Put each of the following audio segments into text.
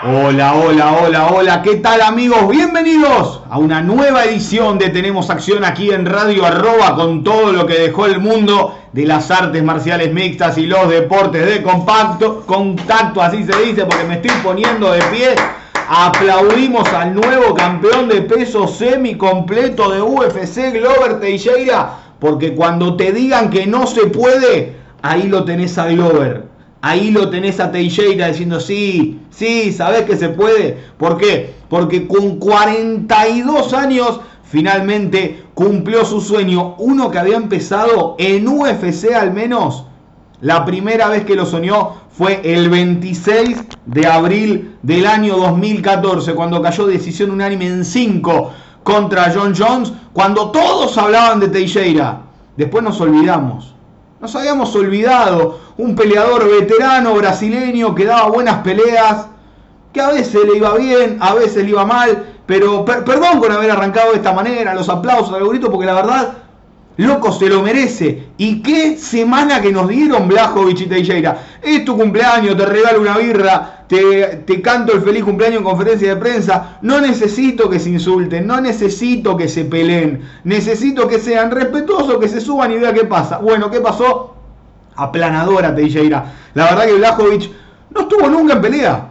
Hola, hola, hola, hola, ¿qué tal amigos? Bienvenidos a una nueva edición de Tenemos Acción aquí en Radio Arroba con todo lo que dejó el mundo de las artes marciales mixtas y los deportes de compacto, contacto, así se dice, porque me estoy poniendo de pie. Aplaudimos al nuevo campeón de peso semi completo de UFC, Glover Teixeira, porque cuando te digan que no se puede, ahí lo tenés a Glover. Ahí lo tenés a Teixeira diciendo, sí, sí, sabés que se puede. ¿Por qué? Porque con 42 años finalmente cumplió su sueño. Uno que había empezado en UFC al menos. La primera vez que lo soñó fue el 26 de abril del año 2014, cuando cayó decisión unánime en 5 contra John Jones, cuando todos hablaban de Teixeira. Después nos olvidamos. Nos habíamos olvidado, un peleador veterano brasileño que daba buenas peleas, que a veces le iba bien, a veces le iba mal, pero perdón por haber arrancado de esta manera, los aplausos, al grito, porque la verdad, loco, se lo merece. Y qué semana que nos dieron Blajovic y Teixeira. Es tu cumpleaños, te regalo una birra, te, canto el feliz cumpleaños en conferencia de prensa. No necesito que se insulten, no necesito que se peleen, necesito que sean respetuosos, que se suban y vean qué pasa. Bueno, ¿qué pasó? Aplanadora Teixeira. La verdad que Blajovic no estuvo nunca en pelea.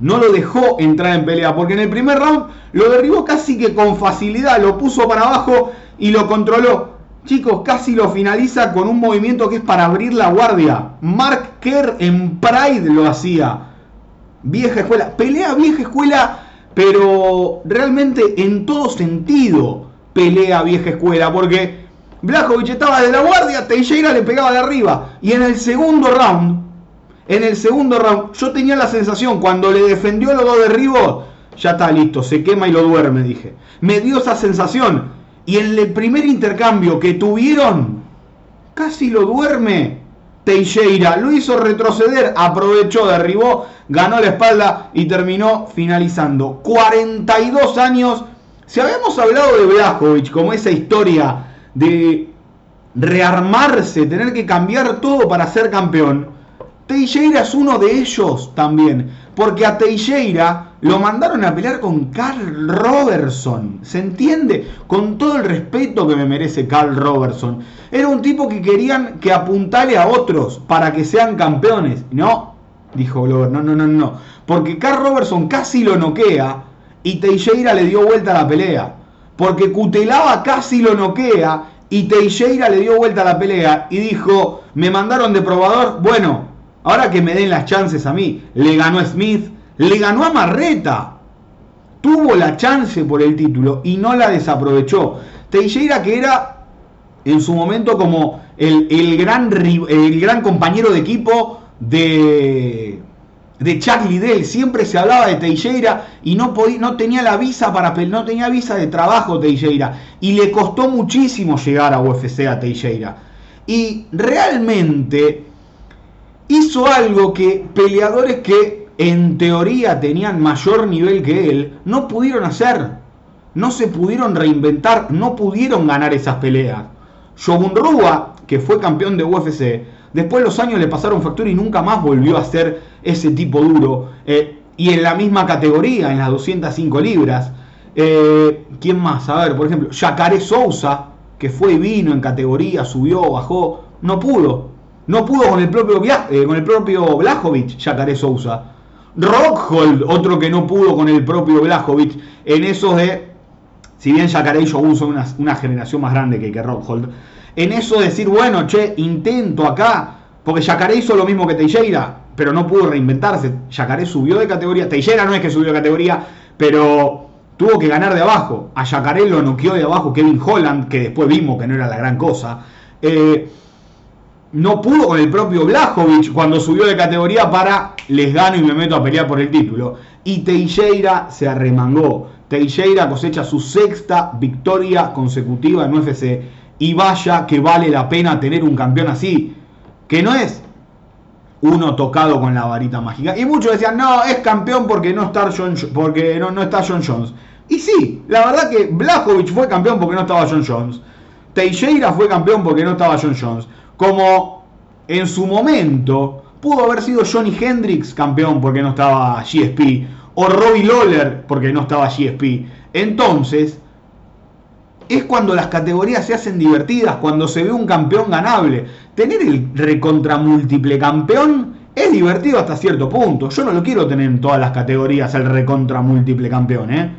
No lo dejó entrar en pelea, porque en el primer round lo derribó casi que con facilidad, lo puso para abajo y lo controló. Chicos, casi lo finaliza con un movimiento que es para abrir la guardia. Mark Kerr en Pride lo hacía. Vieja escuela. Pelea vieja escuela, pero realmente en todo sentido pelea vieja escuela. Porque Blajovic estaba de la guardia, Teixeira le pegaba de arriba. Y en el segundo round, en el segundo round, yo tenía la sensación, cuando le defendió los dos derribos, ya está listo, se quema y lo duerme, dije. Me dio esa sensación. Y en el primer intercambio que tuvieron, casi lo duerme Teixeira. Lo hizo retroceder, aprovechó, derribó, ganó la espalda y terminó finalizando. 42 años. Si habíamos hablado de Blajovic como esa historia de rearmarse, tener que cambiar todo para ser campeón, Teixeira es uno de ellos también. Porque a Teixeira lo mandaron a pelear con Carl Robertson. ¿Se entiende? Con todo el respeto que me merece Carl Robertson. Era un tipo que querían que apuntale a otros para que sean campeones. No, dijo Glover. No, no, no, no. Porque Carl Robertson casi lo noquea y Teixeira le dio vuelta a la pelea. Porque Cutelaba casi lo noquea y Teixeira le dio vuelta a la pelea y dijo, me mandaron de probador. Bueno, Ahora que me den las chances a mí, le ganó a Smith, le ganó a Marreta. Tuvo la chance por el título y no la desaprovechó. Teixeira que era en su momento como el, gran, compañero de equipo de, de Chuck Liddell. Siempre se hablaba de Teixeira y no, podía, no tenía la visa para no tenía visa de trabajo Teixeira. Y le costó muchísimo llegar a UFC a Teixeira. Y realmente hizo algo que peleadores que en teoría tenían mayor nivel que él no pudieron hacer. No se pudieron reinventar, no pudieron ganar esas peleas. Shogun Rua, que fue campeón de UFC, después los años le pasaron factura y nunca más volvió a ser ese tipo duro. Eh, y en la misma categoría, en las 205 libras. Eh, ¿Quién más? A ver, por ejemplo, Jacare Sousa, que fue y vino en categoría, subió, bajó, no pudo. No pudo con el propio, eh, con el propio Blajovic, Jacare Sousa. Rockhold, otro que no pudo con el propio Blajovic. En esos de, si bien Jacare y Shogun son una, generación más grande que, que Rockhold, en eso de decir, bueno, che, intento acá, porque Jacare hizo lo mismo que Teixeira, pero no pudo reinventarse. Jacare subió de categoría. Teixeira no es que subió de categoría, pero tuvo que ganar de abajo. A Jacare lo noqueó de abajo Kevin Holland, que después vimos que no era la gran cosa. Eh, no pudo con el propio Blajovic cuando subió de categoría para les gano y me meto a pelear por el título. Y Teixeira se arremangó. Teixeira cosecha su sexta victoria consecutiva en UFC. Y vaya que vale la pena tener un campeón así. Que no es uno tocado con la varita mágica. Y muchos decían, no, es campeón porque no está John, porque no, no está John Jones. Y sí, la verdad que Blajovic fue campeón porque no estaba John Jones. Teixeira fue campeón porque no estaba John Jones. Como en su momento pudo haber sido Johnny Hendrix campeón porque no estaba GSP. O Robbie Lawler porque no estaba GSP. Entonces, es cuando las categorías se hacen divertidas, cuando se ve un campeón ganable. Tener el recontra múltiple campeón es divertido hasta cierto punto. Yo no lo quiero tener en todas las categorías el recontra múltiple campeón, ¿eh?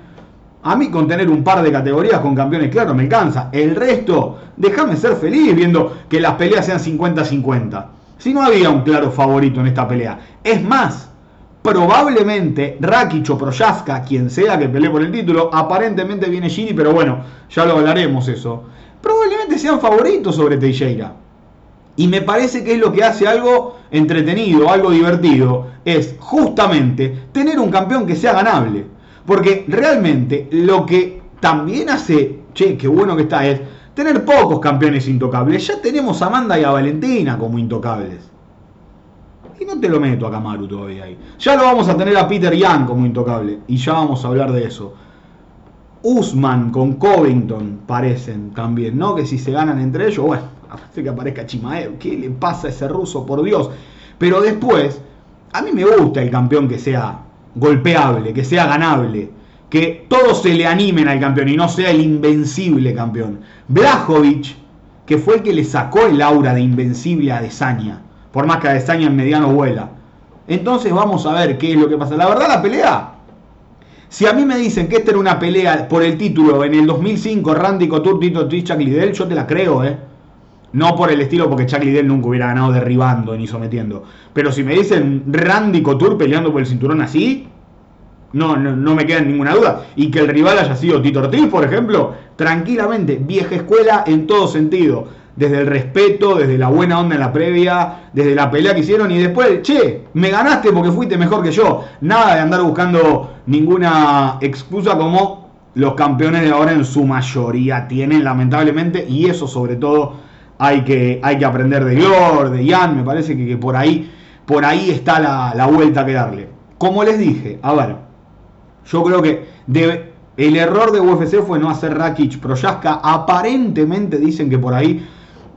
A mí con tener un par de categorías con campeones claros me cansa. El resto, déjame ser feliz viendo que las peleas sean 50-50. Si no había un claro favorito en esta pelea. Es más, probablemente Rakic o Proyaska, quien sea que pelee por el título, aparentemente viene Gini, pero bueno, ya lo hablaremos eso. Probablemente sean favoritos sobre Teixeira. Y me parece que es lo que hace algo entretenido, algo divertido, es justamente tener un campeón que sea ganable. Porque realmente lo que también hace, che, qué bueno que está, es tener pocos campeones intocables. Ya tenemos a Amanda y a Valentina como intocables. Y no te lo meto a Kamaru todavía ahí. Ya lo vamos a tener a Peter Young como intocable. Y ya vamos a hablar de eso. Usman con Covington parecen también, ¿no? Que si se ganan entre ellos, bueno, hace que aparezca Chimaev. ¿Qué le pasa a ese ruso, por Dios? Pero después, a mí me gusta el campeón que sea golpeable, que sea ganable, que todos se le animen al campeón y no sea el invencible campeón. Blajovic, que fue el que le sacó el aura de invencible a Adesanya, por más que Adesanya en mediano vuela. Entonces vamos a ver qué es lo que pasa. La verdad la pelea, si a mí me dicen que esta era una pelea por el título en el 2005, Randy Couture, Tito Chuck Liddell, yo te la creo, ¿eh? No por el estilo, porque Chuck Liddell nunca hubiera ganado derribando ni sometiendo. Pero si me dicen Randy Couture peleando por el cinturón así, no, no, me queda ninguna duda. Y que el rival haya sido Tito Ortiz, por ejemplo, tranquilamente, vieja escuela en todo sentido. Desde el respeto, desde la buena onda en la previa, desde la pelea que hicieron y después, che, me ganaste porque fuiste mejor que yo. Nada de andar buscando ninguna excusa como los campeones de ahora en su mayoría tienen, lamentablemente, y eso sobre todo hay que, hay que aprender de Glor, de Ian, me parece que, por ahí, por ahí está la, vuelta que darle. Como les dije, a ver, yo creo que el error de UFC fue no hacer Rakic Proyaska. Aparentemente dicen que por ahí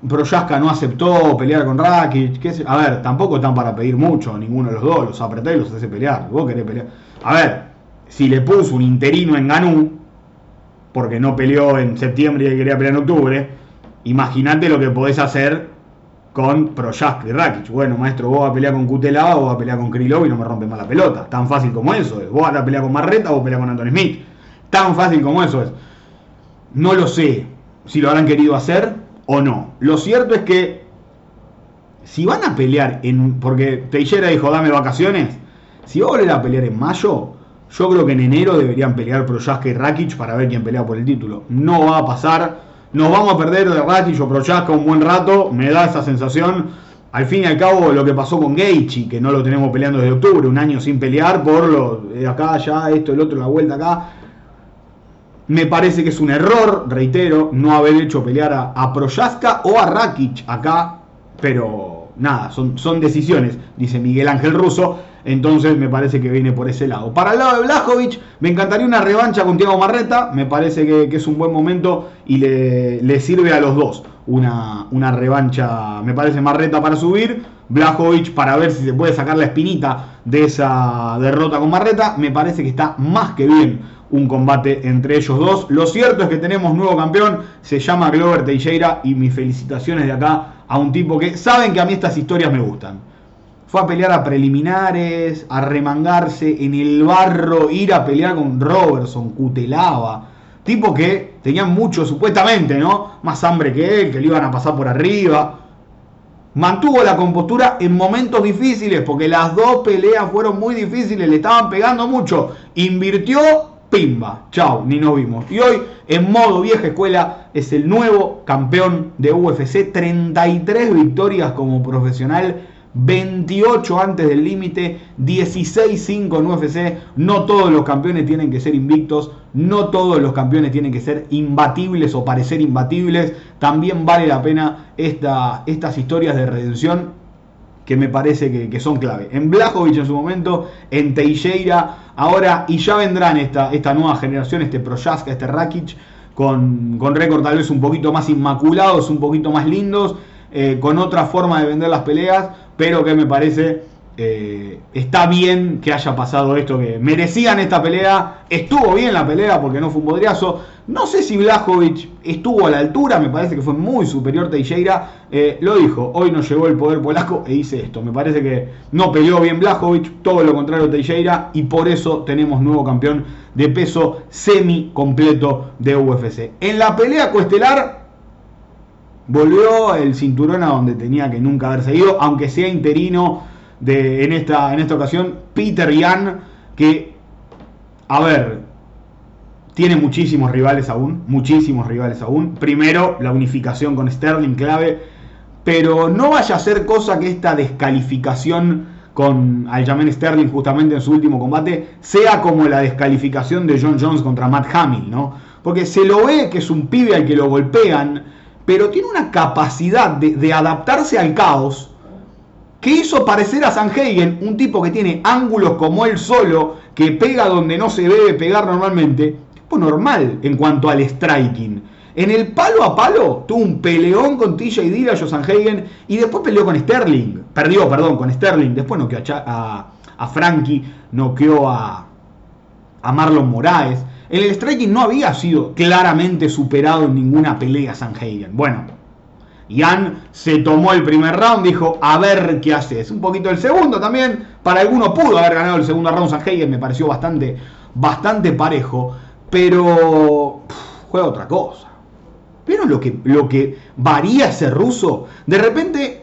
Proyaska no aceptó pelear con Rakic. A ver, tampoco están para pedir mucho, ninguno de los dos. Los apreté y los hace pelear. Vos querés pelear. A ver, si le puso un interino en Ganú, porque no peleó en septiembre y quería pelear en octubre, Imagínate lo que podés hacer con Projask y Rakic. Bueno, maestro, vos vas a pelear con Kutelava, vos vas a pelear con Krylov y no me rompes más la pelota. Tan fácil como eso es. Vos vas a pelear con Marreta, vos pelear con Anthony Smith. Tan fácil como eso es. No lo sé si lo habrán querido hacer o no. Lo cierto es que si van a pelear en. Porque Teixeira dijo, dame vacaciones. Si va a volver a pelear en mayo, yo creo que en enero deberían pelear Projask y Rakic para ver quién pelea por el título. No va a pasar nos vamos a perder de Rakic o Prochaska un buen rato, me da esa sensación. Al fin y al cabo, lo que pasó con Geichi, que no lo tenemos peleando desde octubre, un año sin pelear por lo de acá, allá, esto, el otro, la vuelta acá. Me parece que es un error, reitero, no haber hecho pelear a, a o a Rakic acá, pero nada, son, son decisiones, dice Miguel Ángel Russo. Entonces me parece que viene por ese lado. Para el lado de Blajovic, me encantaría una revancha con Tiago Marreta. Me parece que, es un buen momento y le, sirve a los dos. Una, una, revancha, me parece Marreta para subir. Blajovic para ver si se puede sacar la espinita de esa derrota con Marreta. Me parece que está más que bien un combate entre ellos dos. Lo cierto es que tenemos nuevo campeón. Se llama Glover Teixeira y mis felicitaciones de acá a un tipo que saben que a mí estas historias me gustan fue a pelear a preliminares, a remangarse en el barro, ir a pelear con Robertson, Cutelaba. Tipo que tenían mucho, supuestamente, ¿no? Más hambre que él, que le iban a pasar por arriba. Mantuvo la compostura en momentos difíciles, porque las dos peleas fueron muy difíciles, le estaban pegando mucho. Invirtió, pimba, chao, ni nos vimos. Y hoy, en modo vieja escuela, es el nuevo campeón de UFC, 33 victorias como profesional 28 antes del límite, 16-5 en UFC. No todos los campeones tienen que ser invictos, no todos los campeones tienen que ser imbatibles o parecer imbatibles. También vale la pena estas historias de redención que me parece que, son clave. En Blajovic en su momento, en Teixeira, ahora, y ya vendrán esta, esta nueva generación, este Projaska, este Rakic, con, con récord tal vez un poquito más inmaculados, un poquito más lindos, eh, con otra forma de vender las peleas, pero que me parece eh, está bien que haya pasado esto, que merecían esta pelea, estuvo bien la pelea porque no fue un bodriazo. No sé si Blajovic estuvo a la altura, me parece que fue muy superior Teixeira. Eh, lo dijo, hoy no llegó el poder polaco e hice esto. Me parece que no peleó bien Blajovic, todo lo contrario Teixeira, y por eso tenemos nuevo campeón de peso semi completo de UFC. En la pelea coestelar volvió el cinturón a donde tenía que nunca haber seguido, aunque sea interino en, esta, en esta ocasión, Peter Yan, que, a ver, tiene muchísimos rivales aún, muchísimos rivales aún. Primero, la unificación con Sterling clave, pero no vaya a ser cosa que esta descalificación con Aljamain Sterling justamente en su último combate sea como la descalificación de John Jones contra Matt Hamill, ¿no? Porque se lo ve que es un pibe al que lo golpean, pero tiene una capacidad de adaptarse al caos que hizo parecer a Sanhagen un tipo que tiene ángulos como él solo, que pega donde no se debe pegar normalmente, tipo normal en cuanto al striking. En el palo a palo tuvo un peleón con TJ Dillashaw Sanhagen y después peleó con Sterling. Perdió, perdón, con Sterling. Después noqueó a, a, Frankie, noqueó a, a Marlon Moraes. En el striking no había sido claramente superado en ninguna pelea Sanhagen. Bueno, Ian se tomó el primer round, dijo, a ver qué haces. Un poquito el segundo también. Para algunos pudo haber ganado el segundo round Sanhagen, me pareció bastante, bastante parejo. Pero juega otra cosa. ¿Vieron lo que, lo que varía ese ruso? De repente,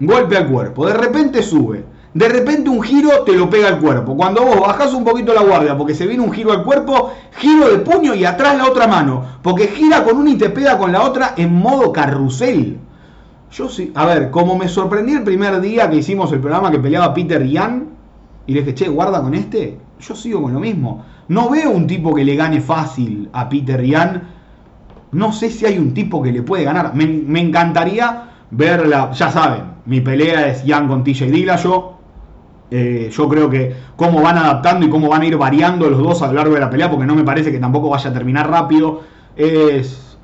golpe al cuerpo. De repente sube. De repente un giro te lo pega al cuerpo. Cuando vos bajás un poquito la guardia porque se viene un giro al cuerpo, giro de puño y atrás la otra mano. Porque gira con una y te pega con la otra en modo carrusel. Yo sí, a ver, como me sorprendí el primer día que hicimos el programa que peleaba Peter Ian, y le dije, che, guarda con este, yo sigo con lo mismo. No veo un tipo que le gane fácil a Peter Ian. No sé si hay un tipo que le puede ganar. Me, me encantaría verla, ya saben, mi pelea es Ian con TJ Dillashaw eh, yo creo que cómo van adaptando y cómo van a ir variando los dos a lo largo de la pelea, porque no me parece que tampoco vaya a terminar rápido. Es,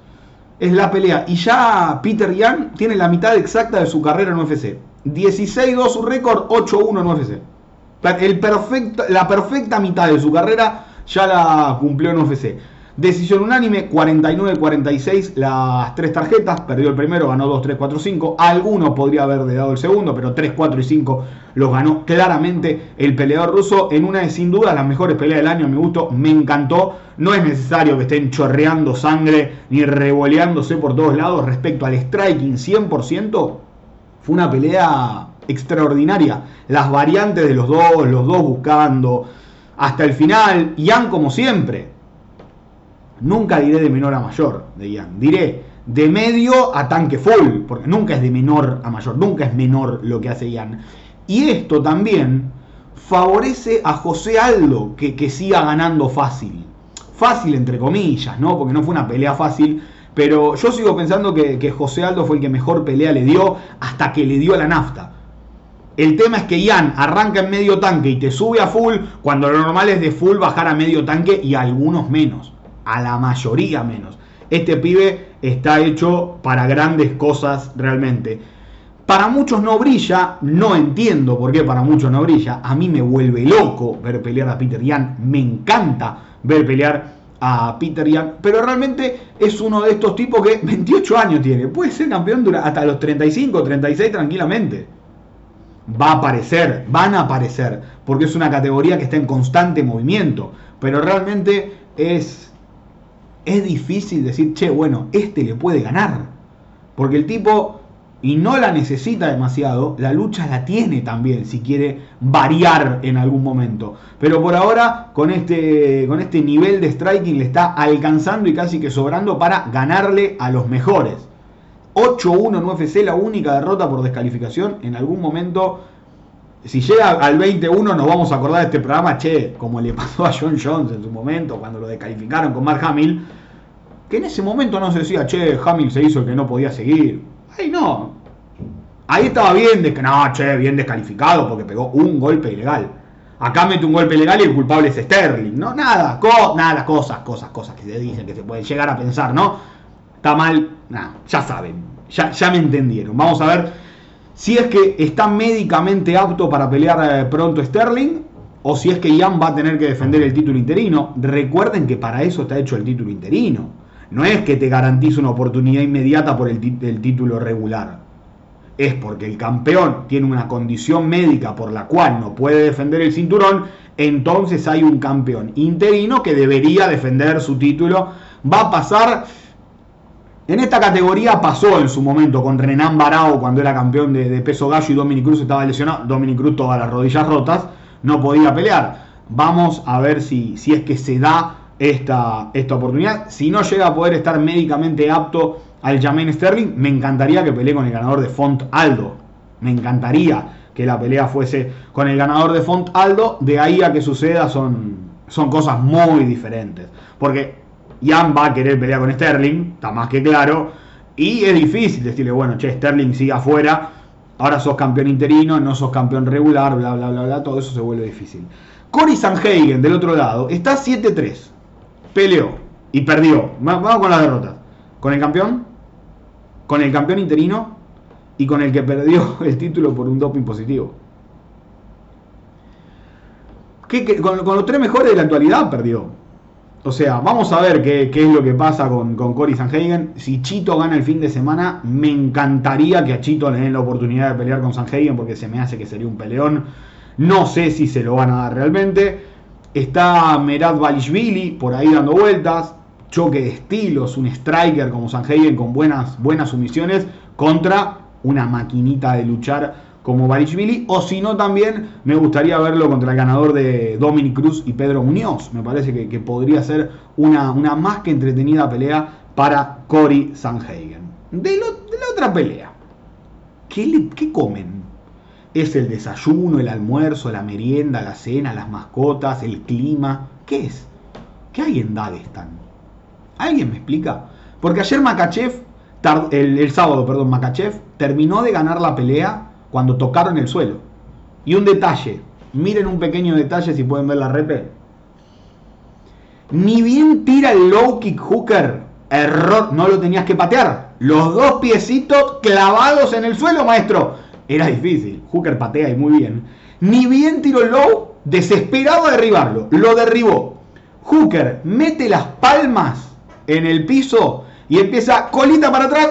es la pelea. Y ya Peter Yan tiene la mitad exacta de su carrera en UFC. 16-2 su récord, 8-1 en UFC. El perfecto, la perfecta mitad de su carrera ya la cumplió en UFC. Decisión unánime, 49-46 las tres tarjetas. Perdió el primero, ganó 2, 3, 4, 5. Algunos podría haber dado el segundo, pero 3, 4 y 5 los ganó claramente el peleador ruso en una de sin duda las mejores peleas del año. Me gustó, me encantó. No es necesario que estén chorreando sangre ni revoleándose por todos lados respecto al striking 100%. Fue una pelea extraordinaria. Las variantes de los dos, los dos buscando hasta el final. Ian como siempre Nunca diré de menor a mayor de Ian. Diré de medio a tanque full, porque nunca es de menor a mayor, nunca es menor lo que hace Ian. Y esto también favorece a José Aldo que, que siga ganando fácil. Fácil entre comillas, ¿no? Porque no fue una pelea fácil. Pero yo sigo pensando que, que José Aldo fue el que mejor pelea le dio hasta que le dio la nafta. El tema es que Ian arranca en medio tanque y te sube a full, cuando lo normal es de full bajar a medio tanque y algunos menos a la mayoría menos. Este pibe está hecho para grandes cosas realmente. Para muchos no brilla, no entiendo por qué para muchos no brilla. A mí me vuelve loco ver pelear a Peter Yan, me encanta ver pelear a Peter Yan, pero realmente es uno de estos tipos que 28 años tiene, puede ser campeón hasta los 35, 36 tranquilamente. Va a aparecer, van a aparecer, porque es una categoría que está en constante movimiento, pero realmente es es difícil decir, che, bueno, este le puede ganar. Porque el tipo, y no la necesita demasiado, la lucha la tiene también si quiere variar en algún momento. Pero por ahora, con este, con este nivel de striking le está alcanzando y casi que sobrando para ganarle a los mejores. 8-1 en UFC, la única derrota por descalificación. En algún momento, si llega al 20-1, nos vamos a acordar de este programa, che, como le pasó a John Jones en su momento, cuando lo descalificaron con Mark Hamill, que en ese momento no se decía, che, Hamill se hizo el que no podía seguir. Ay, no. Ahí estaba bien, de que no, che, bien descalificado porque pegó un golpe ilegal. Acá mete un golpe ilegal y el culpable es Sterling. No, nada, nada, cosas, cosas, cosas que se dicen, que se pueden llegar a pensar, ¿no? Está mal, nada, ya saben, ya, ya me entendieron. Vamos a ver si es que está médicamente apto para pelear eh, pronto Sterling o si es que Ian va a tener que defender el título interino. Recuerden que para eso está hecho el título interino. No es que te garantice una oportunidad inmediata por el, el título regular es porque el campeón tiene una condición médica por la cual no puede defender el cinturón, entonces hay un campeón interino que debería defender su título. Va a pasar, en esta categoría pasó en su momento con Renan Barao cuando era campeón de, peso gallo y Dominic Cruz estaba lesionado, Dominic Cruz todas las rodillas rotas, no podía pelear. Vamos a ver si, si es que se da esta, esta oportunidad. Si no llega a poder estar médicamente apto al Jermaine Sterling, me encantaría que pelee con el ganador de Font Aldo. Me encantaría que la pelea fuese con el ganador de Font Aldo. De ahí a que suceda son, son cosas muy diferentes. Porque Jan va a querer pelear con Sterling, está más que claro. Y es difícil decirle, bueno, che, Sterling sigue afuera. Ahora sos campeón interino, no sos campeón regular, bla, bla, bla, bla. Todo eso se vuelve difícil. Cory Sanhagen, del otro lado, está 7-3. Peleó y perdió. Vamos con las derrotas. Con el campeón, con el campeón interino y con el que perdió el título por un doping positivo. con, los tres mejores de la actualidad perdió. O sea, vamos a ver qué, es lo que pasa con, con Cory Sanhagen. Si Chito gana el fin de semana, me encantaría que a Chito le den la oportunidad de pelear con Sanhagen porque se me hace que sería un peleón. No sé si se lo van a dar realmente. Está Merad Valishvili por ahí dando vueltas choque de estilos, un striker como Sanhagen con buenas, buenas sumisiones contra una maquinita de luchar como Barishvili, o si no también me gustaría verlo contra el ganador de Dominic Cruz y Pedro Muñoz. Me parece que, podría ser una, una, más que entretenida pelea para Cory Sanhagen. De, de la otra pelea, ¿qué, ¿qué comen? ¿Es el desayuno, el almuerzo, la merienda, la cena, las mascotas, el clima? ¿Qué es? ¿Qué hay en Dagestan? ¿Alguien me explica? Porque ayer Makachev, el, sábado, perdón, Makachev terminó de ganar la pelea cuando tocaron el suelo. Y un detalle, miren un pequeño detalle si pueden ver la repe. Ni bien tira el low kick hooker, error, no lo tenías que patear. Los dos piecitos clavados en el suelo, maestro. Era difícil, hooker patea y muy bien. Ni bien tiró el low, desesperado a derribarlo, lo derribó. Hooker mete las palmas en el piso y empieza colita para atrás,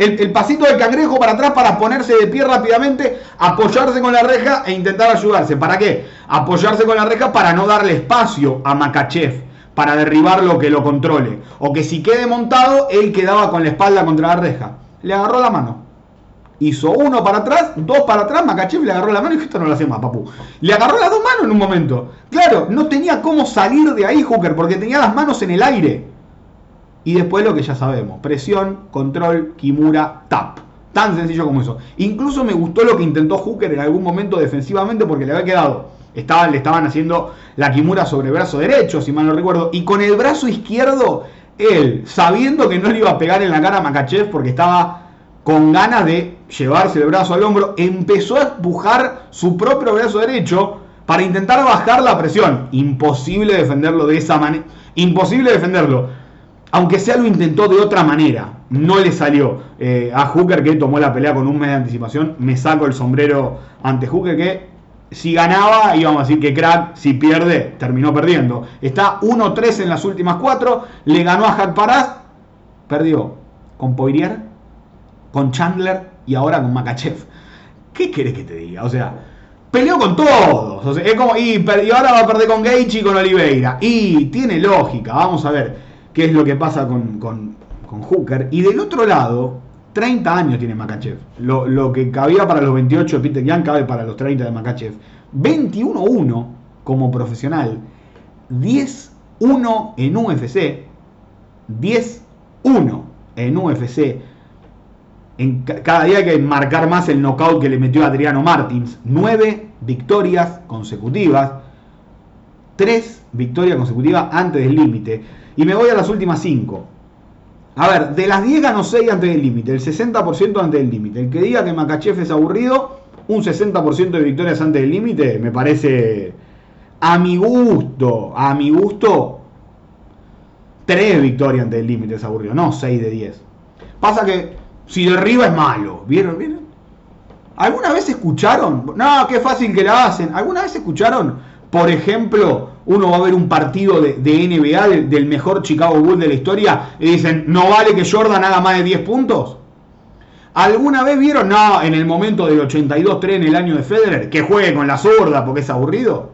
el, pasito del cangrejo para atrás para ponerse de pie rápidamente, apoyarse con la reja e intentar ayudarse. ¿Para qué? Apoyarse con la reja para no darle espacio a Makachev, para derribar lo que lo controle. O que si quede montado, él quedaba con la espalda contra la reja. Le agarró la mano. Hizo uno para atrás, dos para atrás, Makachev le agarró la mano y esto no lo hacemos, papu. Le agarró las dos manos en un momento. Claro, no tenía cómo salir de ahí Hooker, porque tenía las manos en el aire. Y después lo que ya sabemos, presión, control, Kimura, tap. Tan sencillo como eso. Incluso me gustó lo que intentó Hooker en algún momento defensivamente porque le había quedado. le estaban haciendo la Kimura sobre el brazo derecho, si mal no recuerdo. Y con el brazo izquierdo, él, sabiendo que no le iba a pegar en la cara a Makachev porque estaba con ganas de llevarse el brazo al hombro, empezó a empujar su propio brazo derecho para intentar bajar la presión. Imposible defenderlo de esa manera. Imposible defenderlo aunque sea lo intentó de otra manera, no le salió. Eh, a Hooker que tomó la pelea con un mes de anticipación, me saco el sombrero ante Hooker que si ganaba íbamos a decir que crack, si pierde terminó perdiendo. Está 1-3 en las últimas cuatro, le ganó a Hack Paraz, perdió con Poirier, con Chandler y ahora con Makachev. ¿Qué querés que te diga? O sea, peleó con todos. es como, y, y ahora va a perder con Gaethje y con Oliveira. Y tiene lógica, vamos a ver qué es lo que pasa con, con, Hooker. Y del otro lado, 30 años tiene Makachev. Lo, que cabía para los 28 de Peter Young cabe para los 30 de Makachev. 21-1 como profesional. 10-1 en UFC. 10-1 en UFC. En cada día hay que marcar más el knockout que le metió Adriano Martins. Nueve victorias consecutivas. Tres victorias consecutivas antes del límite. Y me voy a las últimas cinco. A ver, de las 10 ganó 6 antes del límite, el 60% antes del límite. El que diga que Makachev es aburrido, un 60% de victorias antes del límite, me parece a mi gusto, a mi gusto, 3 victorias antes del límite es aburrido, no 6 de 10. Pasa que si derriba es malo, ¿vieron? ¿Vieron? ¿Alguna vez escucharon? No, qué fácil que la hacen. ¿Alguna vez escucharon, por ejemplo, uno va a ver un partido de, NBA del, mejor Chicago Bulls de la historia y dicen, no vale que Jordan haga más de 10 puntos. ¿Alguna vez vieron? No, en el momento del 82-3 en el año de Federer, que juegue con la zurda porque es aburrido.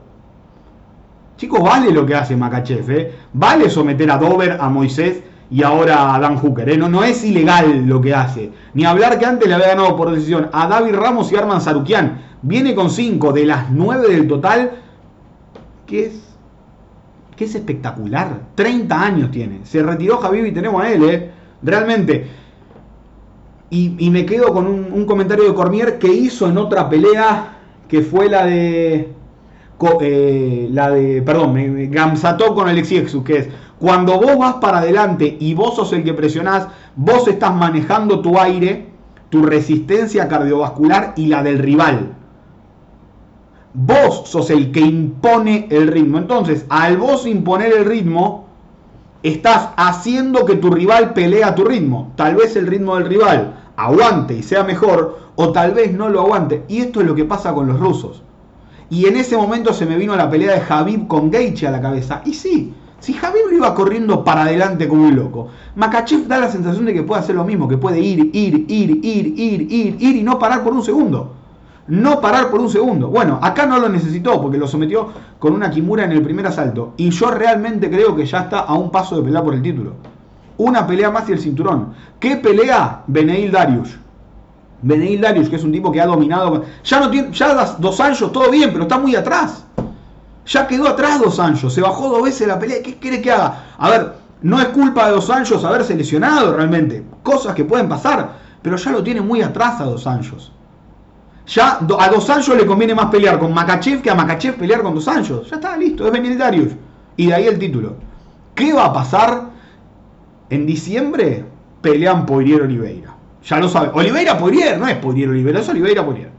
Chicos, vale lo que hace Makachev, ¿eh? Vale someter a Dover, a Moisés y ahora a Dan Hooker, ¿eh? No, es ilegal lo que hace. Ni hablar que antes le había ganado por decisión a David Ramos y Arman Sarukian. Viene con 5 de las 9 del total, que es que es espectacular. 30 años tiene. Se retiró Javi y tenemos a él, ¿eh? Realmente. Y, me quedo con un, comentario de Cormier que hizo en otra pelea que fue la de. Eh, la de. Perdón, me, Gamsató con Alexi Exus, que es. Cuando vos vas para adelante y vos sos el que presionás, vos estás manejando tu aire, tu resistencia cardiovascular y la del rival. Vos sos el que impone el ritmo. Entonces, al vos imponer el ritmo, estás haciendo que tu rival pelee a tu ritmo. Tal vez el ritmo del rival aguante y sea mejor, o tal vez no lo aguante. Y esto es lo que pasa con los rusos. Y en ese momento se me vino la pelea de Javib con Gaethje a la cabeza. Y sí, si Javib lo iba corriendo para adelante como un loco, Makachev da la sensación de que puede hacer lo mismo, que puede ir, ir, ir, ir, ir, ir, ir y no parar por un segundo no parar por un segundo. Bueno, acá no lo necesitó porque lo sometió con una Kimura en el primer asalto. Y yo realmente creo que ya está a un paso de pelear por el título. Una pelea más y el cinturón. ¿Qué pelea Beneil Darius? Beneil Darius, que es un tipo que ha dominado. Ya no tiene. Ya dos años, todo bien, pero está muy atrás. Ya quedó atrás dos años. Se bajó dos veces la pelea. ¿Qué quiere que haga? A ver, no es culpa de dos años haberse lesionado realmente. Cosas que pueden pasar. Pero ya lo tiene muy atrás a dos años. Ya a Dos Anjos le conviene más pelear con Makachev que a Makachev pelear con Dos Anjos. Ya está, listo, es Benedarius. Y de ahí el título. ¿Qué va a pasar en diciembre? Pelean Poirier Oliveira. Ya lo sabe. Oliveira Poirier, no es Poirier Oliveira, es Oliveira Poirier.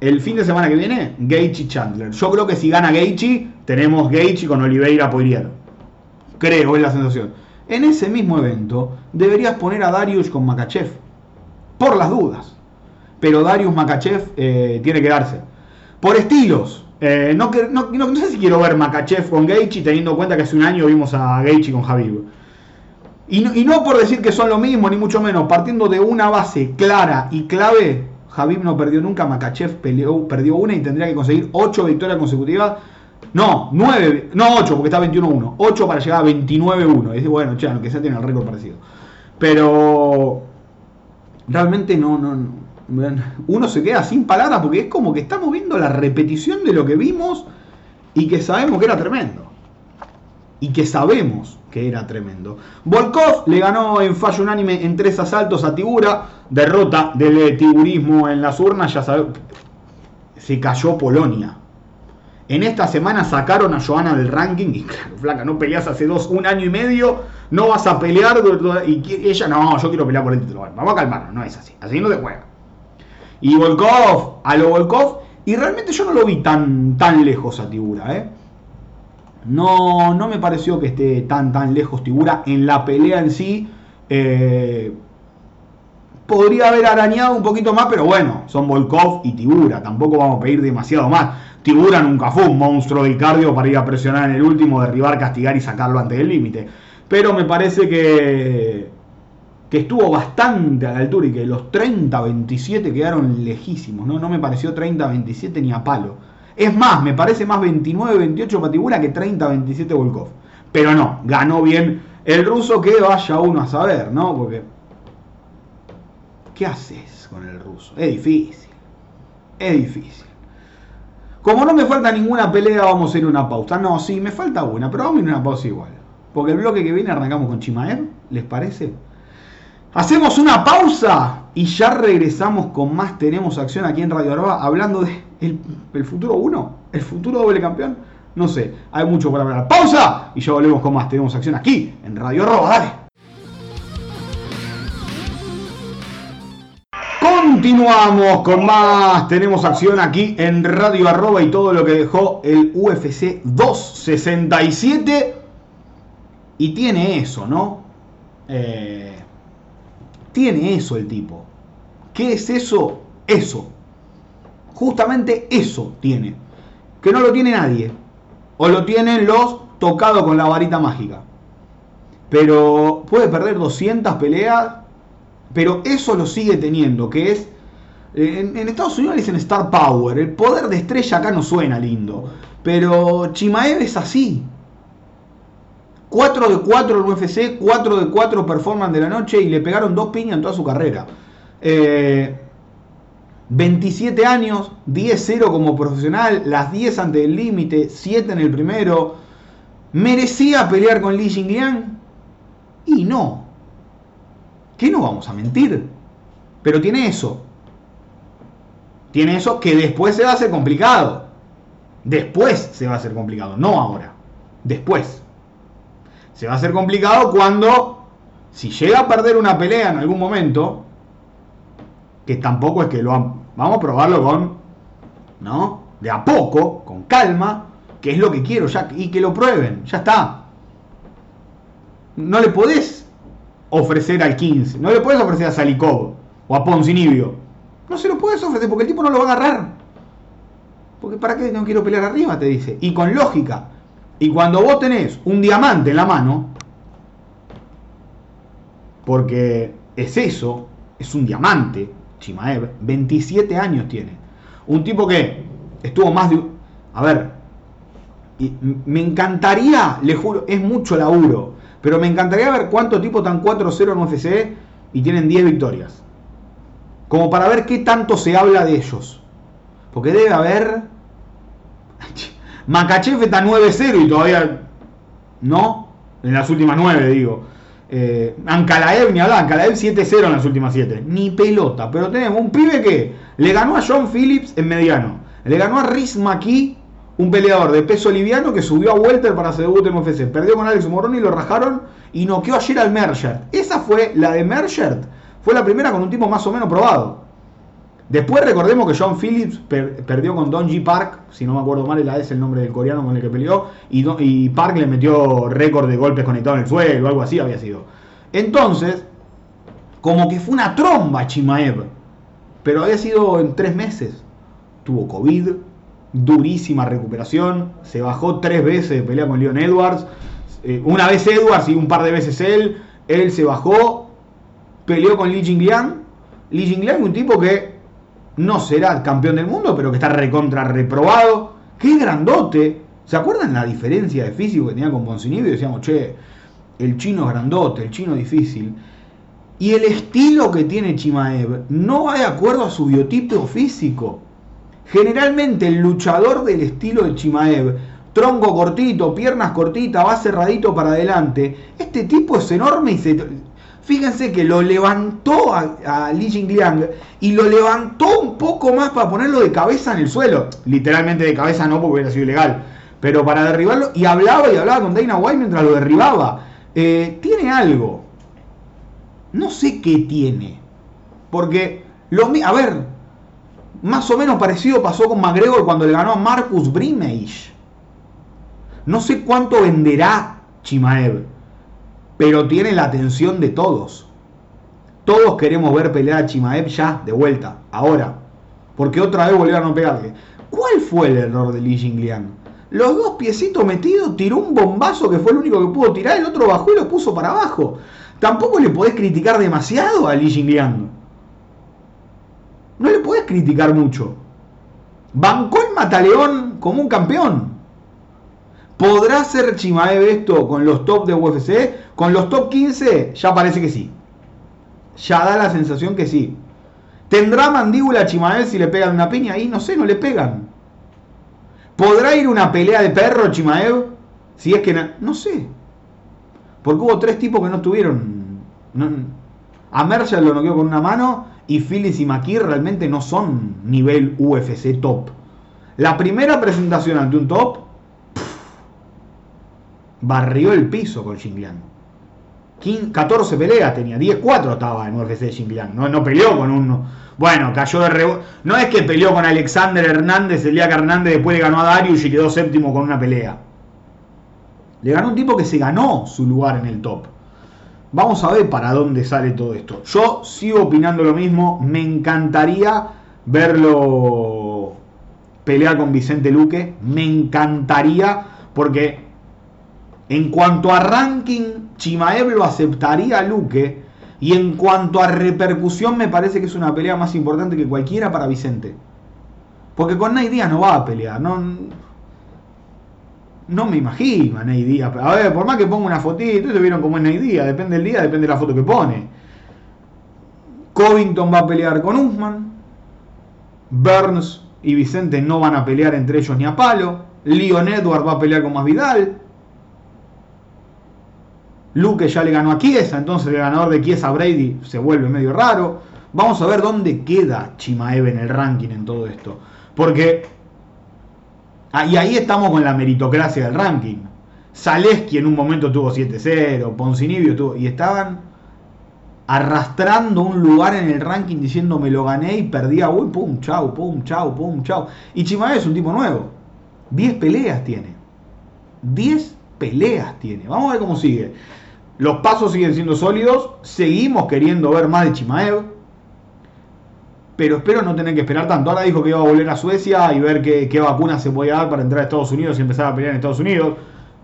El fin de semana que viene, Gaethje Chandler. Yo creo que si gana Gaethje, tenemos Gaethje con Oliveira Poirier. Creo, es la sensación. En ese mismo evento, deberías poner a Darius con Makachev. Por las dudas pero Darius Makachev eh, tiene que darse. Por estilos. Eh, no, sé si quiero ver Makachev con Gaethje teniendo en cuenta que hace un año vimos a Gaethje con Javib. Y no, por decir que son lo mismo, ni mucho menos. Partiendo de una base clara y clave, Javib no perdió nunca, Makachev perdió una y tendría que conseguir 8 victorias consecutivas. No, 9, no 8 porque está 21-1. 8 para llegar a 29-1. Es bueno, che, aunque sea tiene el récord parecido. Pero realmente no, no, uno se queda sin palabras porque es como que estamos viendo la repetición de lo que vimos y que sabemos que era tremendo. Y que sabemos que era tremendo. Volkov le ganó en fallo unánime en tres asaltos a Tibura. Derrota del tiburismo en las urnas. Ya sabemos. Se cayó Polonia. En esta semana sacaron a Joana del ranking. Y claro, flaca, no peleas hace dos, un año y medio. No vas a pelear. Y ella, no, yo quiero pelear por el título. vamos a calmarnos. No es así. Así no te juega. Y Volkov, a lo Volkov, y realmente yo no lo vi tan, tan lejos a Tibura, ¿eh? No, no me pareció que esté tan, tan lejos Tibura en la pelea en sí. Eh, podría haber arañado un poquito más, pero bueno, son Volkov y Tibura, tampoco vamos a pedir demasiado más. Tibura nunca fue un monstruo del cardio para ir a presionar en el último, derribar, castigar y sacarlo antes del límite. Pero me parece que que estuvo bastante a la altura y que los 30-27 quedaron lejísimos, ¿no? No me pareció 30-27 ni a palo. Es más, me parece más 29-28 Patibura que 30-27 Volkov. Pero no, ganó bien el ruso que vaya uno a saber, ¿no? Porque... ¿Qué haces con el ruso? Es difícil. Es difícil. Como no me falta ninguna pelea, vamos a ir a una pausa. No, sí, me falta una, pero vamos a ir a una pausa igual. Porque el bloque que viene arrancamos con Chimaer, ¿les parece? Hacemos una pausa y ya regresamos con más Tenemos Acción aquí en Radio Arroba hablando de el, futuro 1, el futuro doble campeón. No sé, hay mucho para hablar. Pausa y ya volvemos con más Tenemos Acción aquí en Radio Arroba. Dale. Continuamos con más. Tenemos acción aquí en Radio Arroba y todo lo que dejó el UFC 267. Y tiene eso, ¿no? Eh, tiene eso el tipo. ¿Qué es eso? Eso. Justamente eso tiene. Que no lo tiene nadie. O lo tienen los tocados con la varita mágica. Pero puede perder 200 peleas. Pero eso lo sigue teniendo. Que es... En, Estados Unidos dicen Star Power. El poder de estrella acá no suena lindo. Pero Chimaev es así. 4 de 4 en UFC, 4 de 4 performance de la noche y le pegaron dos piñas en toda su carrera. 27 eh, años, 10-0 como profesional, las 10 ante el límite, 7 en el primero. ¿Merecía pelear con Li Jingliang? Y no. ¿Qué no vamos a mentir? Pero tiene eso. Tiene eso que después se va a hacer complicado. Después se va a hacer complicado, no ahora. Después se va a hacer complicado cuando, si llega a perder una pelea en algún momento, que tampoco es que lo vamos a probarlo con, ¿no? De a poco, con calma, que es lo que quiero, ya, y que lo prueben, ya está. No le podés ofrecer al 15, no le podés ofrecer a Salikov o a Poncinibio. No se lo puedes ofrecer porque el tipo no lo va a agarrar. Porque para qué no quiero pelear arriba, te dice. Y con lógica, y cuando vos tenés un diamante en la mano, porque es eso, es un diamante, Chimaev, 27 años tiene. Un tipo que estuvo más de... A ver, me encantaría, le juro, es mucho laburo, pero me encantaría ver cuántos tipos están 4-0 en UFC y tienen 10 victorias. Como para ver qué tanto se habla de ellos. Porque debe haber Makachev está 9-0 y todavía no, en las últimas 9 digo. Eh, Ankalaev ni hablar, Ankalaev 7-0 en las últimas 7. Ni pelota, pero tenemos un pibe que le ganó a John Phillips en mediano. Le ganó a Riz McKee, un peleador de peso liviano que subió a Welter para hacer debut en UFC. Perdió con Alex Moroni y lo rajaron y noqueó ayer al Merchant. Esa fue la de Merchant. Fue la primera con un tipo más o menos probado. Después recordemos que John Phillips perdió con Don G Park, si no me acuerdo mal, es el nombre del coreano con el que peleó, y, Park le metió récord de golpes conectados en el suelo, algo así había sido. Entonces, como que fue una tromba Chimaev, pero había sido en tres meses. Tuvo COVID, durísima recuperación, se bajó tres veces de pelea con Leon Edwards, eh, una vez Edwards y un par de veces él, él se bajó, peleó con Li Jingliang, Li Jingliang un tipo que no será campeón del mundo, pero que está recontra reprobado. ¡Qué grandote! ¿Se acuerdan la diferencia de físico que tenía con Poncinibio? Decíamos, che, el chino es grandote, el chino difícil. Y el estilo que tiene Chimaev no va de acuerdo a su biotipo físico. Generalmente el luchador del estilo de Chimaev, tronco cortito, piernas cortitas, va cerradito para adelante, este tipo es enorme y se, Fíjense que lo levantó a, Li Jingliang y lo levantó un poco más para ponerlo de cabeza en el suelo. Literalmente de cabeza no, porque hubiera sido ilegal. Pero para derribarlo. Y hablaba y hablaba con Dana White mientras lo derribaba. Eh, tiene algo. No sé qué tiene. Porque, lo, a ver, más o menos parecido pasó con McGregor cuando le ganó a Marcus Brimage. No sé cuánto venderá Chimaev pero tiene la atención de todos. Todos queremos ver pelear a Chimaev ya, de vuelta, ahora. Porque otra vez volvieron a no pegarle. ¿Cuál fue el error de Li Jingliang? Los dos piecitos metidos, tiró un bombazo que fue el único que pudo tirar, el otro bajó y lo puso para abajo. Tampoco le podés criticar demasiado a Li Jingliang. No le podés criticar mucho. Bancó el Mataleón como un campeón. ¿Podrá ser Chimaev esto con los top de UFC? Con los top 15 ya parece que sí. Ya da la sensación que sí. ¿Tendrá mandíbula Chimaev si le pegan una piña? Ahí no sé, no le pegan. ¿Podrá ir una pelea de perro Chimaev? Si es que no, sé. Porque hubo tres tipos que no estuvieron. A Mercer lo noqueó con una mano y Phyllis y McKee realmente no son nivel UFC top. La primera presentación ante un top barrió el piso con Xinjiang. 14 peleas tenía, 10-4 estaba en UFC Xinjiang. No, no peleó con uno. Bueno, cayó de rebote. No es que peleó con Alexander Hernández el día que Hernández después le ganó a Darius y quedó séptimo con una pelea. Le ganó un tipo que se ganó su lugar en el top. Vamos a ver para dónde sale todo esto. Yo sigo opinando lo mismo. Me encantaría verlo pelear con Vicente Luque. Me encantaría porque en cuanto a ranking, Chimaev lo aceptaría a Luque. Y en cuanto a repercusión, me parece que es una pelea más importante que cualquiera para Vicente. Porque con Ney Díaz no va a pelear. No, no me imagino a Ney Díaz. A ver, por más que ponga una fotito, ustedes vieron cómo es Ney Díaz. Depende del día, depende de la foto que pone. Covington va a pelear con Usman. Burns y Vicente no van a pelear entre ellos ni a palo. Leon Edward va a pelear con Masvidal. Luke ya le ganó a Chiesa, entonces el ganador de Chiesa Brady se vuelve medio raro. Vamos a ver dónde queda Chimaev en el ranking en todo esto. Porque. Ah, y ahí estamos con la meritocracia del ranking. Zaleski en un momento tuvo 7-0, Poncinibio tuvo. Y estaban arrastrando un lugar en el ranking diciendo me lo gané y perdía, uy, pum, chau, pum, chau, pum, chau. Y Chimaev es un tipo nuevo. 10 peleas tiene. 10 peleas tiene. Vamos a ver cómo sigue. Los pasos siguen siendo sólidos. Seguimos queriendo ver más de Chimaev. Pero espero no tener que esperar tanto. Ahora dijo que iba a volver a Suecia y ver qué, qué vacuna se podía dar para entrar a Estados Unidos y empezar a pelear en Estados Unidos.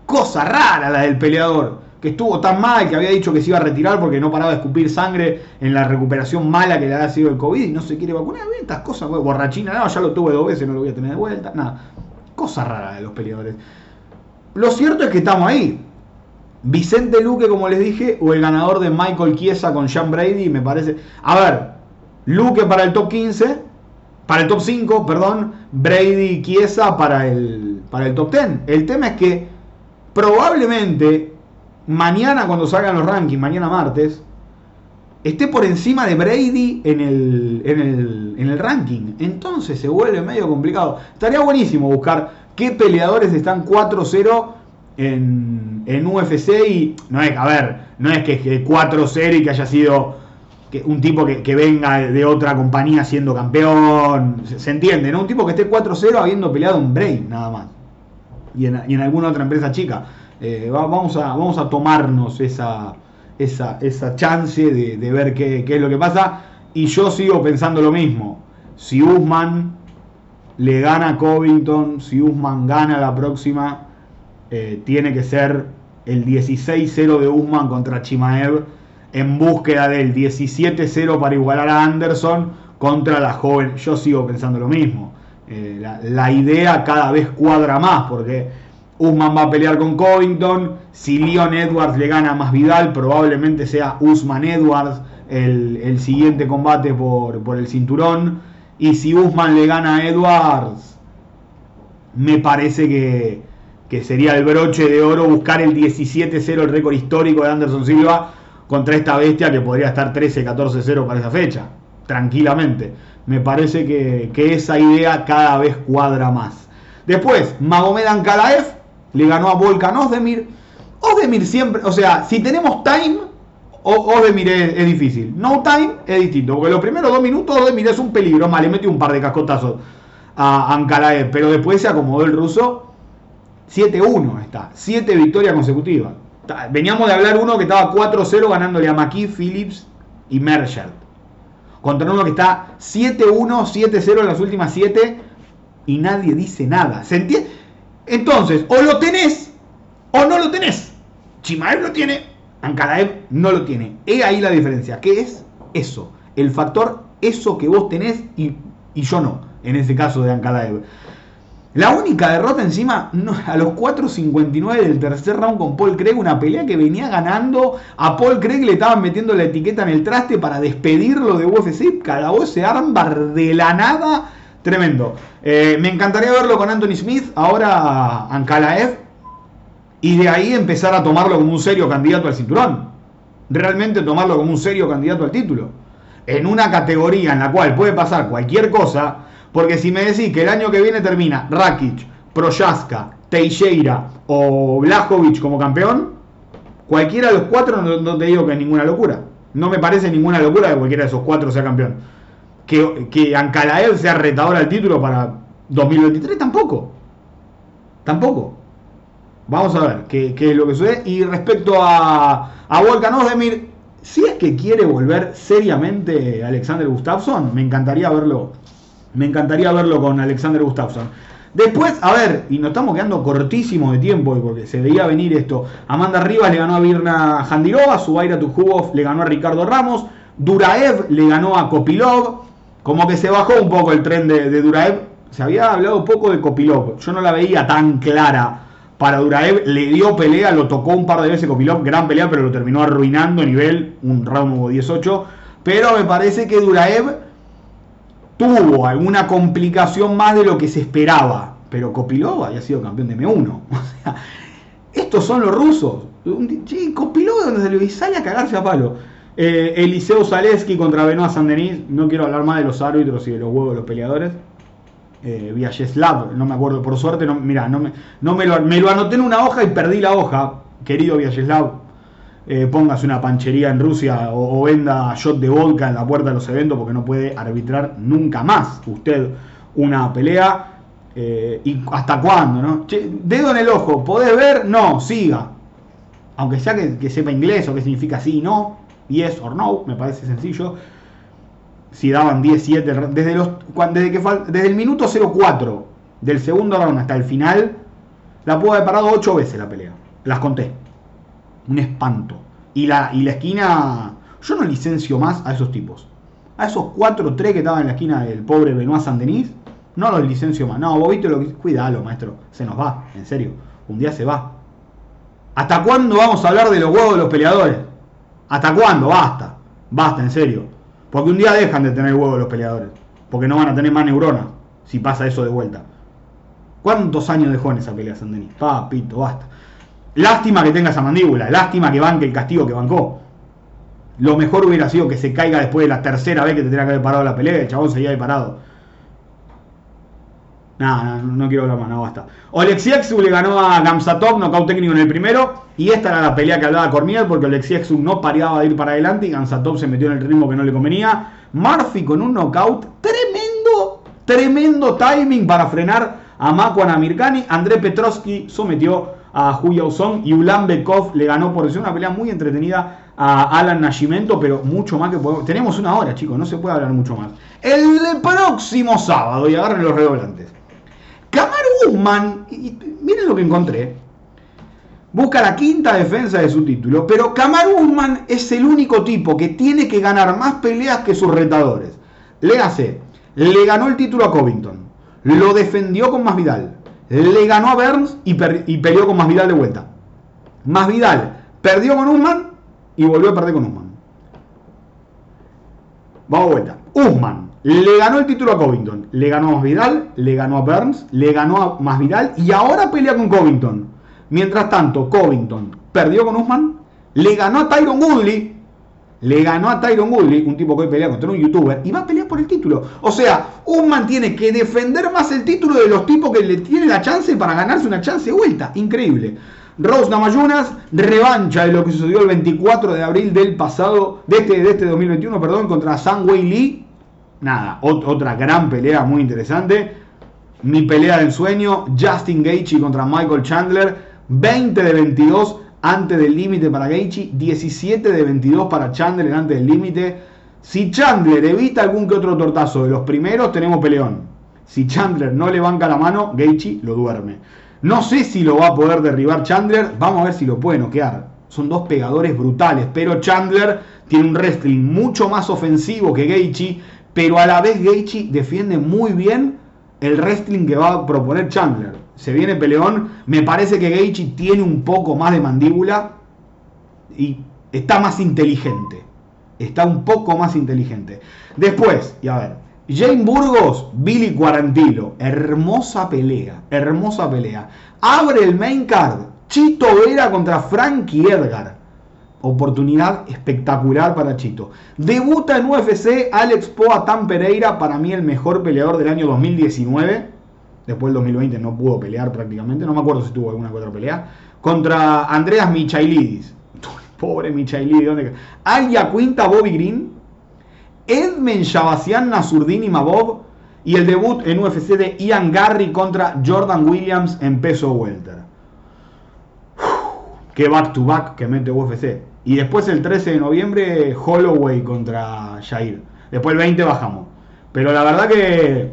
Cosa rara la del peleador. Que estuvo tan mal que había dicho que se iba a retirar porque no paraba de escupir sangre en la recuperación mala que le había sido el COVID y no se quiere vacunar. Estas cosas, borrachina, no, ya lo tuve dos veces, no lo voy a tener de vuelta. Nada. Cosa rara de los peleadores. Lo cierto es que estamos ahí. Vicente Luque, como les dije, o el ganador de Michael Chiesa con Sean Brady, me parece. A ver, Luque para el top 15, para el top 5, perdón, Brady Chiesa para el, para el top 10. El tema es que probablemente mañana, cuando salgan los rankings, mañana martes, esté por encima de Brady en el, en el, en el ranking. Entonces se vuelve medio complicado. Estaría buenísimo buscar qué peleadores están 4-0 en, en, UFC y no es, a ver, no es que, 4-0 y que haya sido un tipo que, venga de otra compañía siendo campeón, se, entiende, ¿no? Un tipo que esté 4-0 habiendo peleado un Brain nada más. Y en, alguna otra empresa chica. Eh, vamos, a, vamos a tomarnos esa, esa, esa chance de, ver qué, qué, es lo que pasa. Y yo sigo pensando lo mismo. Si Usman le gana a Covington, si Usman gana la próxima, eh, tiene que ser el 16-0 de Usman contra Chimaev en búsqueda del 17-0 para igualar a Anderson contra la joven. Yo sigo pensando lo mismo. Eh, la, idea cada vez cuadra más porque Usman va a pelear con Covington. Si Leon Edwards le gana más Vidal, probablemente sea Usman Edwards el, siguiente combate por, por el cinturón. Y si Usman le gana a Edwards, me parece que, sería el broche de oro buscar el 17-0, el récord histórico de Anderson Silva, contra esta bestia que podría estar 13-14-0 para esa fecha, tranquilamente. Me parece que, esa idea cada vez cuadra más. Después, Magomed Ankalaev le ganó a Volkan Ozdemir. Ozdemir siempre, o sea, si tenemos time, o, de es, es, difícil. No time es distinto. Porque los primeros dos minutos Odemir es un peligro. Más le metió un par de cascotazos a Ankalaev. Pero después se acomodó el ruso. 7-1 está. 7 victorias consecutivas. Veníamos de hablar uno que estaba 4-0 ganándole a McKee, Phillips y Merchant. Contra uno que está 7-1, 7-0 en las últimas 7 y nadie dice nada. ¿Se entiende? Entonces, o lo tenés o no lo tenés. Chimaev lo tiene, Ankalaev no lo tiene. He ahí la diferencia. ¿Qué es eso? El factor eso que vos tenés y, yo no, en ese caso de Ankalaev. La única derrota encima, a los 4.59 del tercer round con Paul Craig, una pelea que venía ganando. A Paul Craig le estaban metiendo la etiqueta en el traste para despedirlo de UFC. Calabó ese armbar de la nada. Tremendo. Eh, me encantaría verlo con Anthony Smith. Ahora Ankalaev y de ahí empezar a tomarlo como un serio candidato al cinturón. realmente tomarlo como un serio candidato al título. En una categoría en la cual puede pasar cualquier cosa, porque si me decís que el año que viene termina Rakic, Proyaska, Teixeira o Blajovic como campeón, cualquiera de los cuatro no, te digo que es ninguna locura. No me parece ninguna locura que cualquiera de esos cuatro sea campeón. Que, que Ancalaev sea retador al título para 2023 tampoco. Tampoco. Vamos a ver qué, es lo que sucede. Y respecto a, a Volkan Ozdemir, si es que quiere volver seriamente Alexander Gustafsson, me encantaría verlo. Me encantaría verlo con Alexander Gustafsson. Después, a ver, y nos estamos quedando cortísimos de tiempo porque se veía venir esto. Amanda Rivas le ganó a Virna Jandirova, Subaira Tujubov le ganó a Ricardo Ramos, Duraev le ganó a Kopilov. Como que se bajó un poco el tren de, de Duraev. Se había hablado poco de Kopilov. Yo no la veía tan clara para Duraev. Le dio pelea, lo tocó un par de veces Kopilov. Gran pelea, pero lo terminó arruinando a nivel un round 18. Pero me parece que Duraev tuvo alguna complicación más de lo que se esperaba. Pero Kopilov había sido campeón de M1. O sea, estos son los rusos. Sí, Kopilov donde se le sale a cagarse a palo. Eh, Eliseo Zaleski contra Benoit Saint-Denis. No quiero hablar más de los árbitros y de los huevos de los peleadores. Eh, Vyacheslav, no me acuerdo, por suerte, no, mira, no, me, no me, lo, me lo anoté en una hoja y perdí la hoja. Querido Vyacheslav, eh, una panchería en Rusia o, venda shot de vodka en la puerta de los eventos porque no puede arbitrar nunca más usted una pelea. Eh, ¿Y hasta cuándo? No? dedo en el ojo, ¿podés ver? No, siga. Aunque sea que, sepa inglés o que significa sí, no, yes or no, me parece sencillo. Si daban 10-7, desde, los, desde, que, desde el minuto 04 del segundo round hasta el final, la pudo haber parado 8 veces la pelea. Las conté un espanto. Y la, y la esquina, yo no licencio más a esos tipos. A esos 4 3 que estaban en la esquina del pobre Benoit Saint-Denis, no los licencio más. No, vos viste lo que... Cuidalo, maestro. Se nos va, en serio. Un día se va. ¿Hasta cuándo vamos a hablar de los huevos de los peleadores? ¿Hasta cuándo? Basta. Basta, en serio. Porque un día dejan de tener huevos los peleadores. Porque no van a tener más neuronas si pasa eso de vuelta. ¿Cuántos años dejó en esa pelea Saint-Denis? Papito, basta. Lástima que tenga esa mandíbula, lástima que banque el castigo que bancó. Lo mejor hubiera sido que se caiga después de la tercera vez que te tenía que haber parado la pelea, el chabón seguía ahí parado. Nada, no, quiero hablar más, no basta. Oleksiexu le ganó a Gamsatov, nocaut técnico en el primero. Y esta era la pelea que hablaba Cormier, porque Oleksiexu no pareaba de ir para adelante y Gamsatov se metió en el ritmo que no le convenía. Murphy con un knockout tremendo, tremendo timing para frenar a Makwan Amirkani. André Petrovsky sometió a Hu Song y Ulan Bekov le ganó por decir una pelea muy entretenida a Alan Nashimento, pero mucho más que podemos. Tenemos una hora, chicos, no se puede hablar mucho más. El próximo sábado, y agarren los redoblantes. Kamaru Usman, miren lo que encontré. Busca la quinta defensa de su título, pero Kamaru Usman es el único tipo que tiene que ganar más peleas que sus retadores. Léase, le ganó el título a Covington, lo defendió con Masvidal, le ganó a Burns y, peleó con Masvidal de vuelta. Masvidal perdió con Usman y volvió a perder con Usman. Vamos a vuelta. Usman le ganó el título a Covington, le ganó a Masvidal, le ganó a Burns, le ganó a Masvidal y ahora pelea con Covington. Mientras tanto, Covington perdió con Usman, le ganó a Tyron Woodley le ganó a Tyron Woodley, un tipo que hoy pelea contra un youtuber, y va a pelear por el título. O sea, Usman tiene que defender más el título de los tipos que le tienen la chance para ganarse una chance de vuelta. Increíble. Rose Namayunas, revancha de lo que sucedió el 24 de abril del pasado, de este, de este 2021, perdón, contra Sang Wei Lee. Nada, otra gran pelea muy interesante. Mi pelea del sueño, Justin Gaethje contra Michael Chandler, 20 de 22 antes del límite para Gaethje, 17 de 22 para Chandler antes del límite. Si Chandler evita algún que otro tortazo de los primeros, tenemos peleón. Si Chandler no le banca la mano, Gaethje lo duerme. No sé si lo va a poder derribar Chandler, vamos a ver si lo puede noquear. Son dos pegadores brutales, pero Chandler tiene un wrestling mucho más ofensivo que Gaethje, pero a la vez Gaethje defiende muy bien el wrestling que va a proponer Chandler se viene peleón. Me parece que Gaethje tiene un poco más de mandíbula y está más inteligente. Está un poco más inteligente. Después, y a ver, Jane Burgos, Billy Quarantilo. Hermosa pelea, hermosa pelea. Abre el main card. Chito Vera contra Frankie Edgar. oportunidad espectacular para Chito. Debuta en UFC Alex Poatan Pereira, para mí el mejor peleador del año 2019. Después del 2020 no pudo pelear prácticamente, no me acuerdo si tuvo alguna pelea. Contra Andreas Michailidis. Pobre Michailidis, ¿dónde Aya Quinta, Bobby Green. Edmen Shabasian Nasurdin Mabob. Y el debut en UFC de Ian Garry contra Jordan Williams en peso welter. Qué back to back que mete UFC. Y después el 13 de noviembre Holloway contra Jair. Después el 20 bajamos. Pero la verdad que,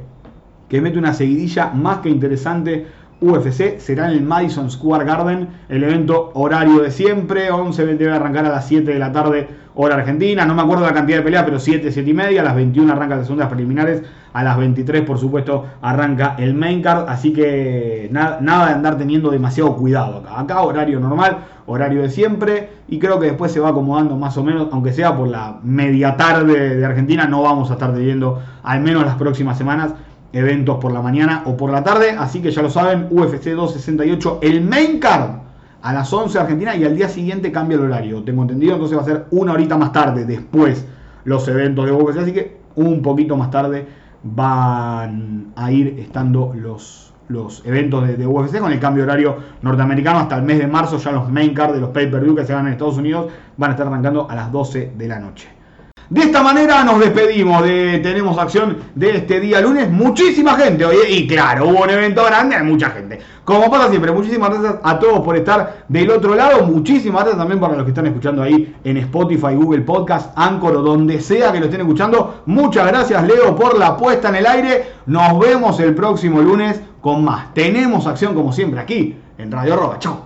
que mete una seguidilla más que interesante. UFC será en el Madison Square Garden, el evento horario de siempre, 11 debe arrancar a las 7 de la tarde hora argentina, no me acuerdo la cantidad de peleas, pero 7, 7 y media, a las 21 arranca las segundas preliminares, a las 23 por supuesto arranca el main card, así que nada, nada de andar teniendo demasiado cuidado acá. Acá horario normal, horario de siempre, y creo que después se va acomodando más o menos, aunque sea por la media tarde de Argentina, no vamos a estar teniendo al menos las próximas semanas eventos por la mañana o por la tarde, así que ya lo saben, UFC 268, el main card a las 11 de Argentina y al día siguiente cambia el horario, tengo entendido, entonces va a ser una horita más tarde después los eventos de UFC, así que un poquito más tarde van a ir estando los, los eventos de, UFC con el cambio horario norteamericano hasta el mes de marzo, ya los main card de los pay-per-view que se van en Estados Unidos van a estar arrancando a las 12 de la noche. De esta manera nos despedimos de Tenemos Acción de este día lunes. Muchísima gente hoy, y claro, hubo un evento grande, hay mucha gente. Como pasa siempre, muchísimas gracias a todos por estar del otro lado. Muchísimas gracias también para los que están escuchando ahí en Spotify, Google Podcast, Anchor o donde sea que lo estén escuchando. Muchas gracias, Leo, por la puesta en el aire. Nos vemos el próximo lunes con más. Tenemos acción como siempre aquí en Radio Roba. Chao.